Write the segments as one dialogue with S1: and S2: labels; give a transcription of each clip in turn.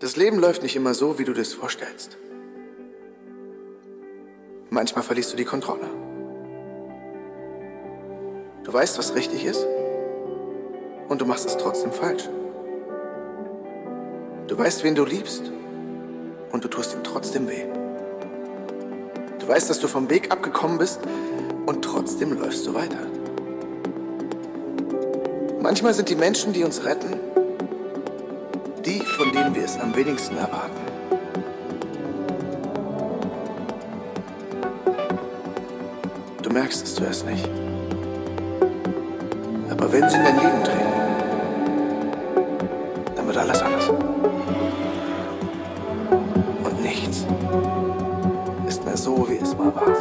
S1: Das Leben läuft nicht immer so, wie du das vorstellst. Manchmal verlierst du die Kontrolle. Du weißt, was richtig ist und du machst es trotzdem falsch. Du weißt, wen du liebst und du tust ihm trotzdem weh. Du weißt, dass du vom Weg abgekommen bist und trotzdem läufst du weiter. Manchmal sind die Menschen, die uns retten, es am wenigsten erwarten. Du merkst es zuerst nicht. Aber wenn sie in dein Leben treten, dann wird alles anders. Und nichts ist mehr so, wie es mal war.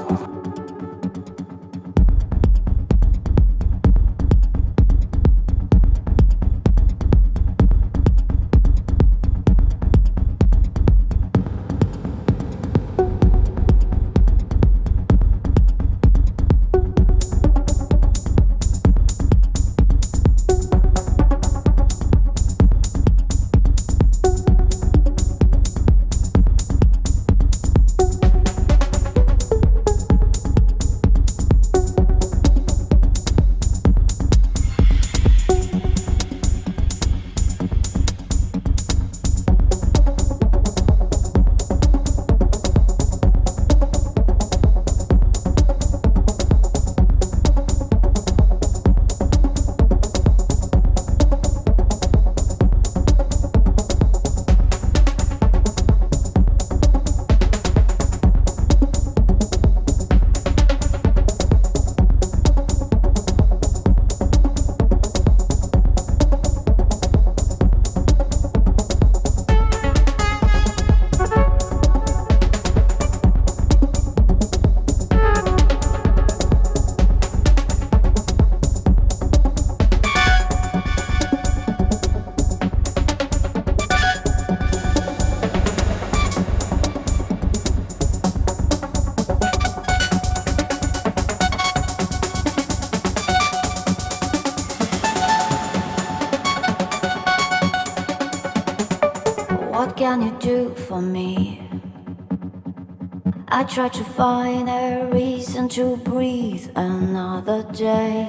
S2: Try to find a reason to breathe another day.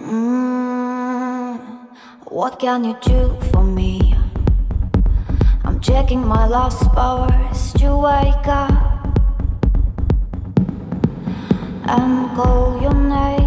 S2: Mm, what can you do for me? I'm checking my last powers to wake up and call your name.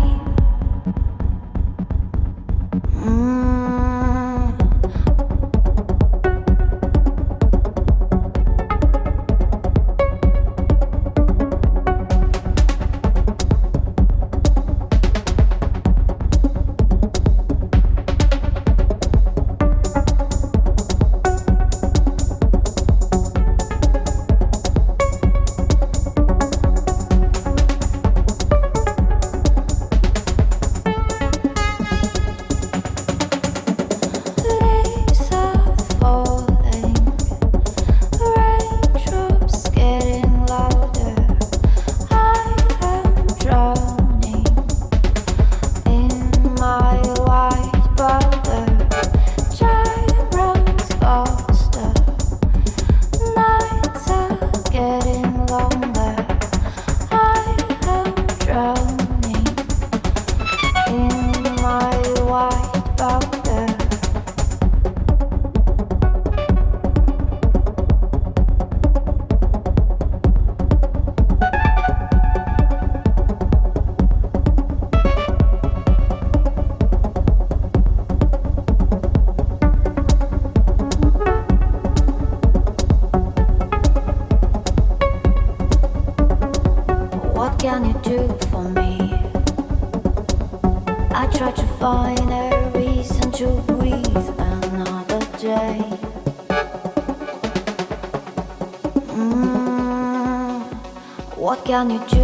S3: got new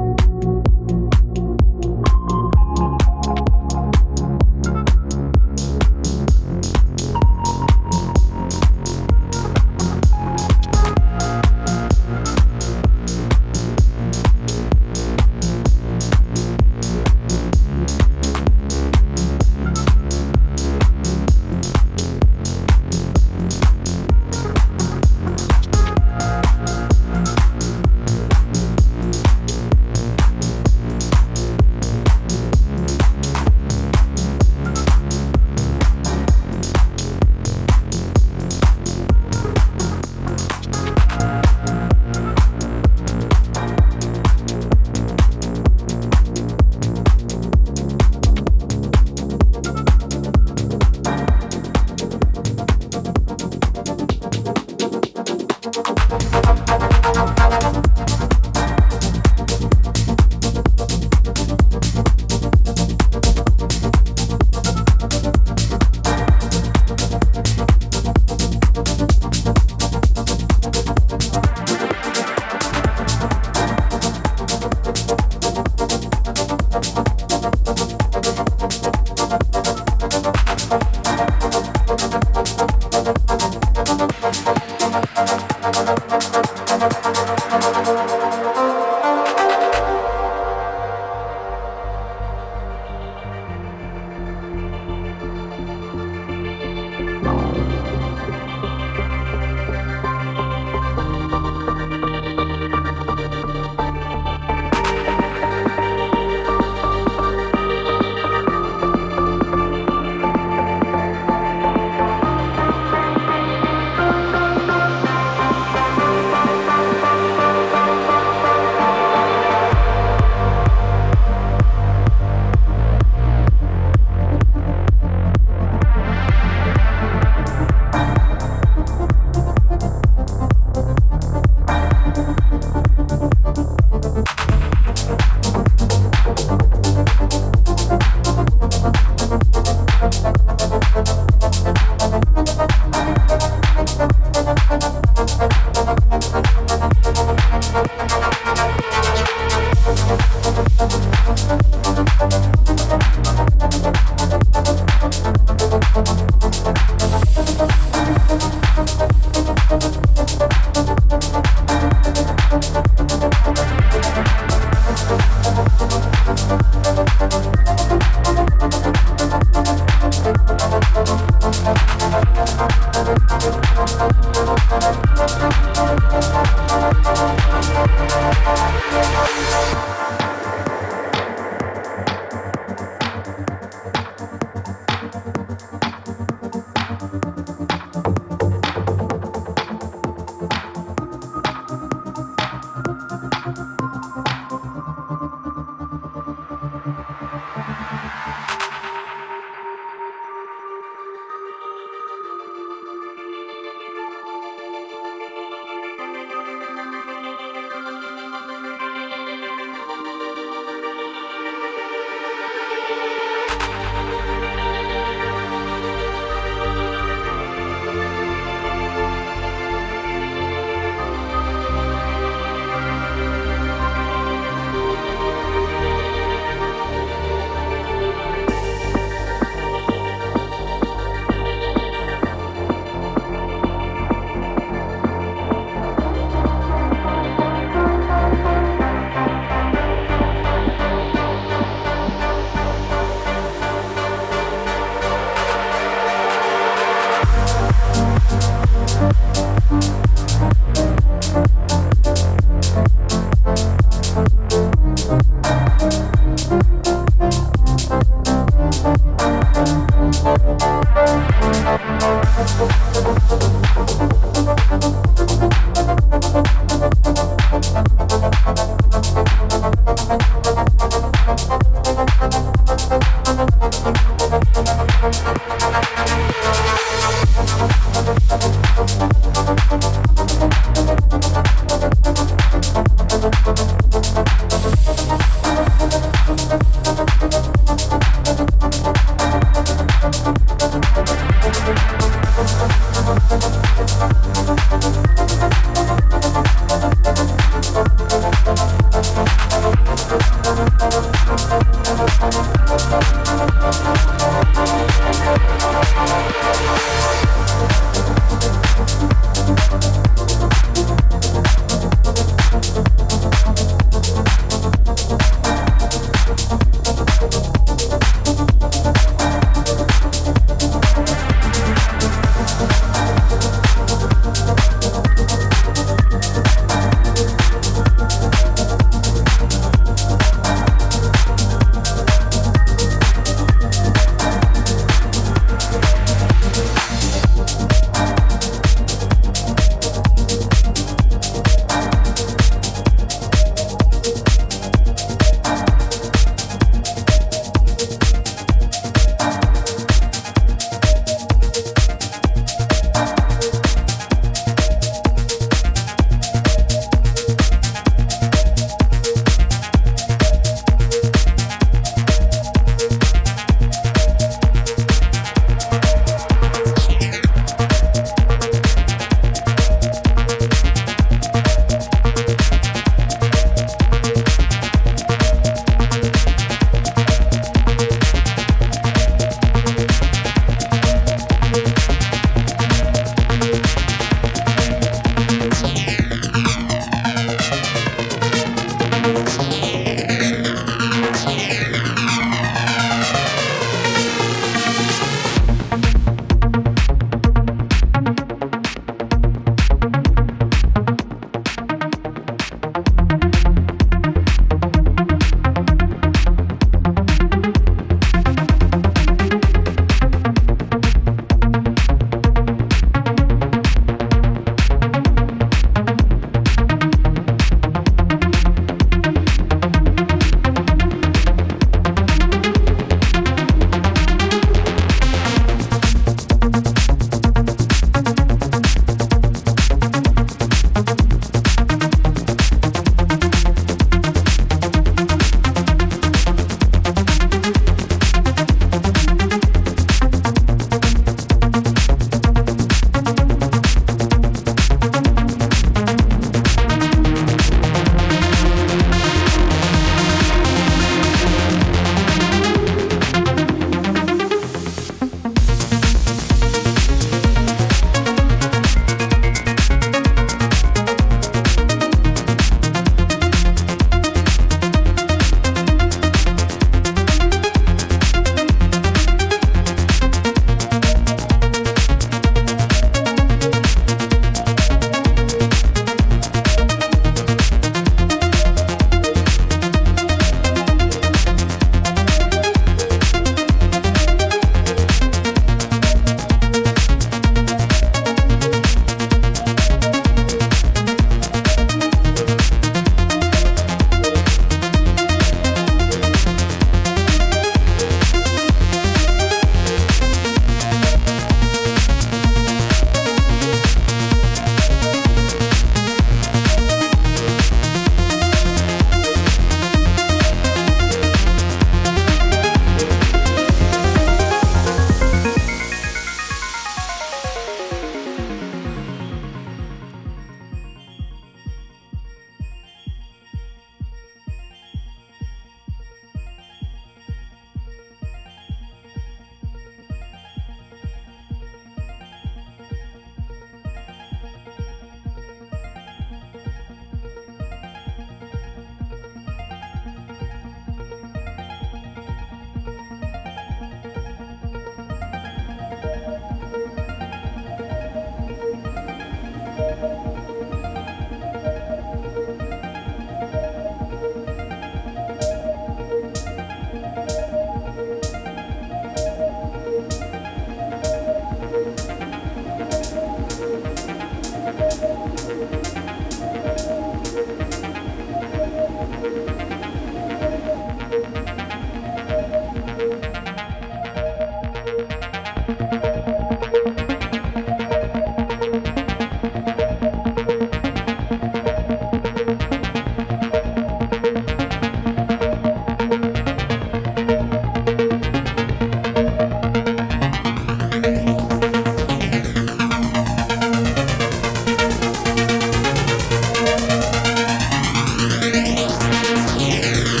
S3: Yeah.